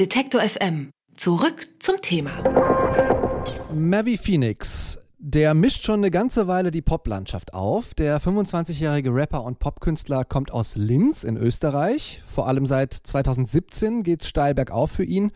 Detektor FM. Zurück zum Thema. Mavi Phoenix. Der mischt schon eine ganze Weile die Poplandschaft auf. Der 25-jährige Rapper und Popkünstler kommt aus Linz in Österreich. Vor allem seit 2017 geht's steil bergauf für ihn.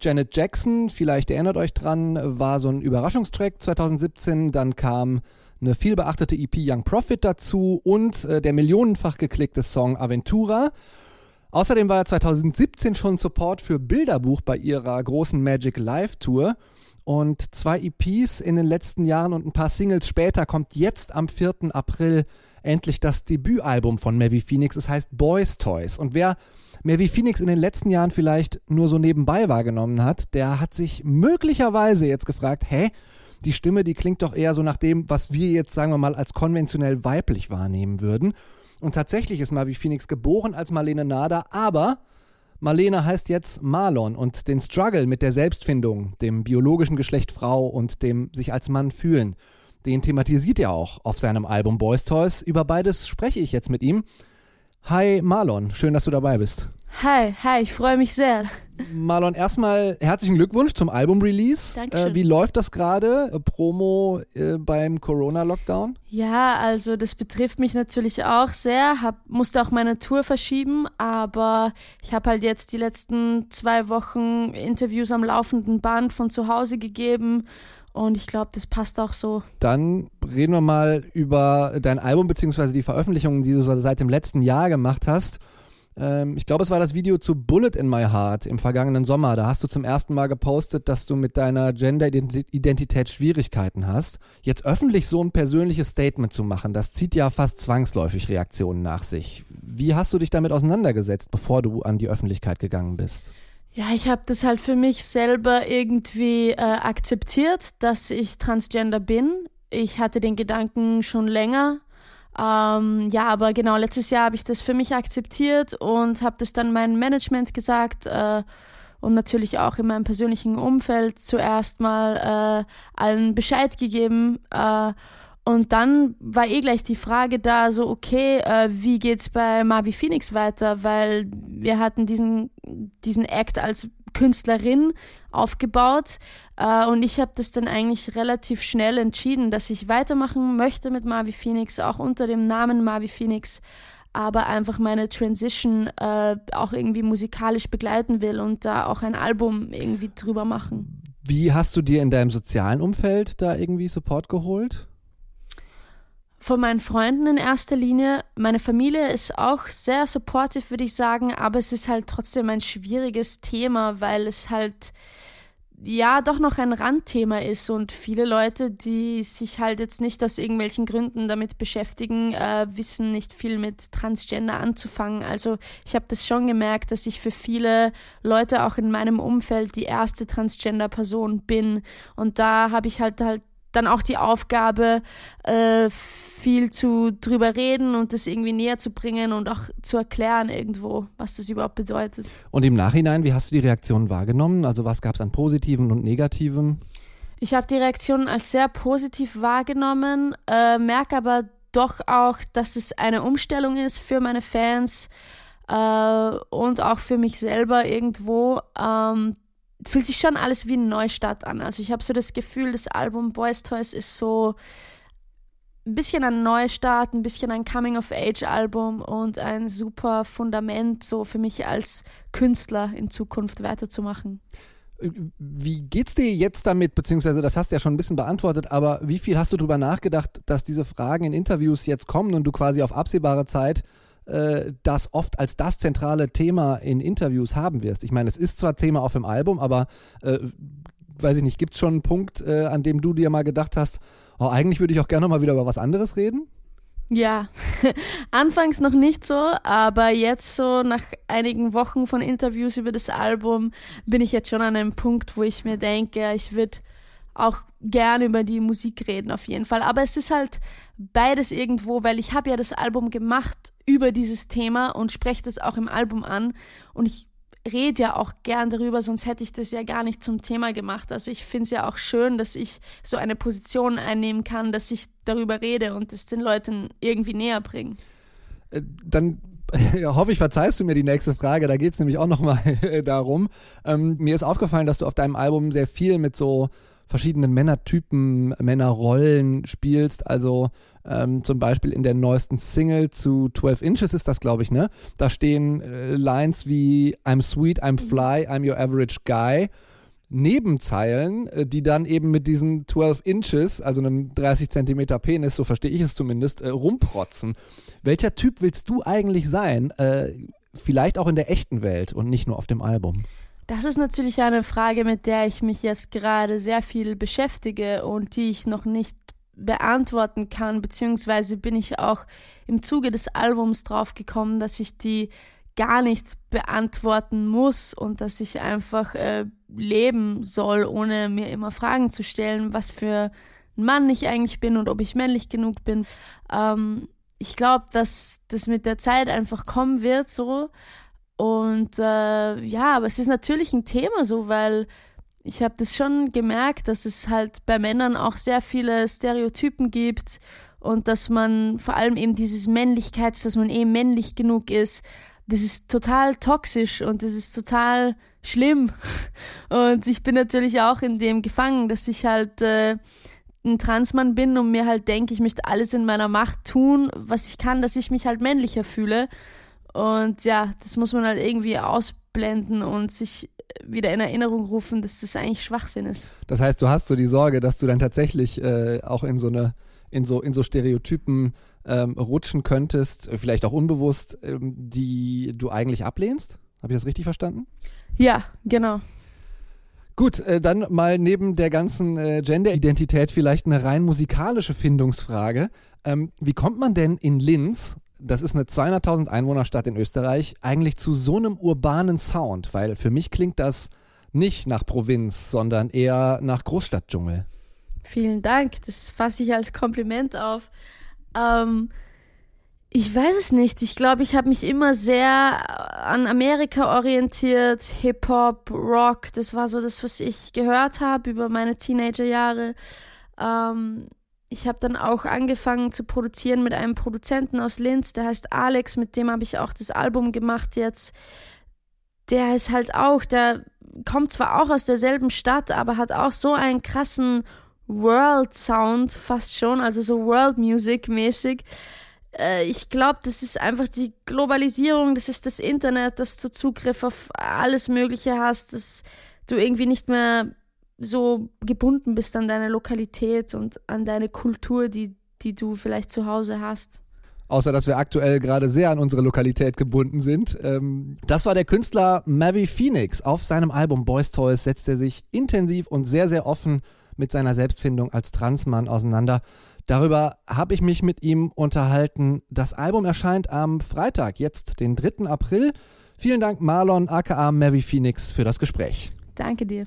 Janet Jackson, vielleicht erinnert euch dran, war so ein Überraschungstrack 2017. Dann kam eine vielbeachtete EP Young Profit dazu und äh, der millionenfach geklickte Song Aventura. Außerdem war er 2017 schon Support für Bilderbuch bei ihrer großen Magic Live Tour. Und zwei EPs in den letzten Jahren und ein paar Singles später kommt jetzt am 4. April endlich das Debütalbum von Mavi Phoenix. Es heißt Boys Toys. Und wer Mavi Phoenix in den letzten Jahren vielleicht nur so nebenbei wahrgenommen hat, der hat sich möglicherweise jetzt gefragt, hä? Die Stimme, die klingt doch eher so nach dem, was wir jetzt, sagen wir mal, als konventionell weiblich wahrnehmen würden. Und tatsächlich ist Mavi Phoenix geboren als Marlene Nader, aber Marlene heißt jetzt Marlon und den Struggle mit der Selbstfindung, dem biologischen Geschlecht Frau und dem sich als Mann fühlen, den thematisiert er auch auf seinem Album Boys Toys. Über beides spreche ich jetzt mit ihm. Hi Marlon, schön, dass du dabei bist. Hi, hi, ich freue mich sehr. Marlon, erstmal herzlichen Glückwunsch zum Album-Release. Dankeschön. Äh, wie läuft das gerade? Äh, Promo äh, beim Corona-Lockdown? Ja, also das betrifft mich natürlich auch sehr. Hab, musste auch meine Tour verschieben, aber ich habe halt jetzt die letzten zwei Wochen Interviews am laufenden Band von zu Hause gegeben und ich glaube, das passt auch so. Dann reden wir mal über dein Album bzw. die Veröffentlichungen, die du so seit dem letzten Jahr gemacht hast. Ähm, ich glaube, es war das Video zu Bullet in My Heart im vergangenen Sommer. Da hast du zum ersten Mal gepostet, dass du mit deiner Gender-Identität Schwierigkeiten hast. Jetzt öffentlich so ein persönliches Statement zu machen, das zieht ja fast zwangsläufig Reaktionen nach sich. Wie hast du dich damit auseinandergesetzt, bevor du an die Öffentlichkeit gegangen bist? Ja, ich habe das halt für mich selber irgendwie äh, akzeptiert, dass ich transgender bin. Ich hatte den Gedanken schon länger ähm, ja, aber genau, letztes Jahr habe ich das für mich akzeptiert und habe das dann meinem Management gesagt äh, und natürlich auch in meinem persönlichen Umfeld zuerst mal äh, allen Bescheid gegeben. Äh, und dann war eh gleich die Frage da, so, okay, äh, wie geht's bei Mavi Phoenix weiter? Weil wir hatten diesen, diesen Act als Künstlerin aufgebaut. Äh, und ich habe das dann eigentlich relativ schnell entschieden, dass ich weitermachen möchte mit Mavi Phoenix, auch unter dem Namen Mavi Phoenix, aber einfach meine Transition äh, auch irgendwie musikalisch begleiten will und da auch ein Album irgendwie drüber machen. Wie hast du dir in deinem sozialen Umfeld da irgendwie Support geholt? Von meinen Freunden in erster Linie. Meine Familie ist auch sehr supportive, würde ich sagen, aber es ist halt trotzdem ein schwieriges Thema, weil es halt ja doch noch ein Randthema ist und viele Leute, die sich halt jetzt nicht aus irgendwelchen Gründen damit beschäftigen, äh, wissen nicht viel mit Transgender anzufangen. Also ich habe das schon gemerkt, dass ich für viele Leute auch in meinem Umfeld die erste Transgender-Person bin und da habe ich halt halt dann auch die Aufgabe, äh, viel zu drüber reden und das irgendwie näher zu bringen und auch zu erklären irgendwo, was das überhaupt bedeutet. Und im Nachhinein, wie hast du die Reaktionen wahrgenommen? Also was gab es an positiven und negativen? Ich habe die Reaktionen als sehr positiv wahrgenommen, äh, merke aber doch auch, dass es eine Umstellung ist für meine Fans äh, und auch für mich selber irgendwo. Ähm, fühlt sich schon alles wie ein Neustart an. Also ich habe so das Gefühl, das Album Boys Toys ist so ein bisschen ein Neustart, ein bisschen ein Coming-of-Age-Album und ein super Fundament so für mich als Künstler in Zukunft weiterzumachen. Wie geht's dir jetzt damit, beziehungsweise das hast du ja schon ein bisschen beantwortet, aber wie viel hast du darüber nachgedacht, dass diese Fragen in Interviews jetzt kommen und du quasi auf absehbare Zeit äh, das oft als das zentrale Thema in Interviews haben wirst? Ich meine, es ist zwar Thema auf dem Album, aber äh, weiß ich nicht, gibt es schon einen Punkt, äh, an dem du dir mal gedacht hast, oh, eigentlich würde ich auch gerne mal wieder über was anderes reden? Ja, anfangs noch nicht so, aber jetzt so nach einigen Wochen von Interviews über das Album bin ich jetzt schon an einem Punkt, wo ich mir denke, ich würde auch gerne über die Musik reden auf jeden Fall. Aber es ist halt beides irgendwo, weil ich habe ja das Album gemacht über dieses Thema und spreche das auch im Album an und ich rede ja auch gern darüber, sonst hätte ich das ja gar nicht zum Thema gemacht. Also ich finde es ja auch schön, dass ich so eine Position einnehmen kann, dass ich darüber rede und es den Leuten irgendwie näher bringe. Äh, dann ja, hoffe ich, verzeihst du mir die nächste Frage. Da geht es nämlich auch nochmal darum. Ähm, mir ist aufgefallen, dass du auf deinem Album sehr viel mit so verschiedenen Männertypen, Männerrollen spielst. Also ähm, zum Beispiel in der neuesten Single zu 12 Inches ist das, glaube ich, ne? Da stehen äh, Lines wie I'm sweet, I'm fly, I'm your average guy. Nebenzeilen, äh, die dann eben mit diesen 12 Inches, also einem 30 Zentimeter Penis, so verstehe ich es zumindest, äh, rumprotzen. Welcher Typ willst du eigentlich sein? Äh, vielleicht auch in der echten Welt und nicht nur auf dem Album. Das ist natürlich eine Frage, mit der ich mich jetzt gerade sehr viel beschäftige und die ich noch nicht beantworten kann, beziehungsweise bin ich auch im Zuge des Albums drauf gekommen, dass ich die gar nicht beantworten muss und dass ich einfach äh, leben soll, ohne mir immer Fragen zu stellen, was für ein Mann ich eigentlich bin und ob ich männlich genug bin. Ähm, ich glaube, dass das mit der Zeit einfach kommen wird, so. Und äh, ja, aber es ist natürlich ein Thema so, weil ich habe das schon gemerkt, dass es halt bei Männern auch sehr viele Stereotypen gibt und dass man vor allem eben dieses Männlichkeits, dass man eben männlich genug ist, das ist total toxisch und das ist total schlimm. Und ich bin natürlich auch in dem gefangen, dass ich halt äh, ein Transmann bin und mir halt denke, ich möchte alles in meiner Macht tun, was ich kann, dass ich mich halt männlicher fühle. Und ja, das muss man halt irgendwie ausblenden und sich wieder in Erinnerung rufen, dass das eigentlich Schwachsinn ist. Das heißt, du hast so die Sorge, dass du dann tatsächlich äh, auch in so eine, in so, in so Stereotypen ähm, rutschen könntest, vielleicht auch unbewusst, ähm, die du eigentlich ablehnst? Habe ich das richtig verstanden? Ja, genau. Gut, äh, dann mal neben der ganzen äh, Gender-Identität vielleicht eine rein musikalische Findungsfrage. Ähm, wie kommt man denn in Linz das ist eine 200.000 Einwohnerstadt in Österreich, eigentlich zu so einem urbanen Sound, weil für mich klingt das nicht nach Provinz, sondern eher nach Großstadtdschungel. Vielen Dank, das fasse ich als Kompliment auf. Ähm, ich weiß es nicht. Ich glaube, ich habe mich immer sehr an Amerika orientiert, Hip-Hop, Rock. Das war so das, was ich gehört habe über meine Teenagerjahre. Ähm, ich habe dann auch angefangen zu produzieren mit einem Produzenten aus Linz, der heißt Alex, mit dem habe ich auch das Album gemacht jetzt. Der ist halt auch, der kommt zwar auch aus derselben Stadt, aber hat auch so einen krassen World Sound fast schon, also so World Music mäßig. Äh, ich glaube, das ist einfach die Globalisierung, das ist das Internet, dass du Zugriff auf alles Mögliche hast, dass du irgendwie nicht mehr so gebunden bist an deine Lokalität und an deine Kultur, die, die du vielleicht zu Hause hast. Außer dass wir aktuell gerade sehr an unsere Lokalität gebunden sind. Ähm, das war der Künstler Mavi Phoenix. Auf seinem Album Boys Toys setzt er sich intensiv und sehr, sehr offen mit seiner Selbstfindung als Transmann auseinander. Darüber habe ich mich mit ihm unterhalten. Das Album erscheint am Freitag, jetzt den 3. April. Vielen Dank, Marlon, aka Mavi Phoenix, für das Gespräch. Danke dir.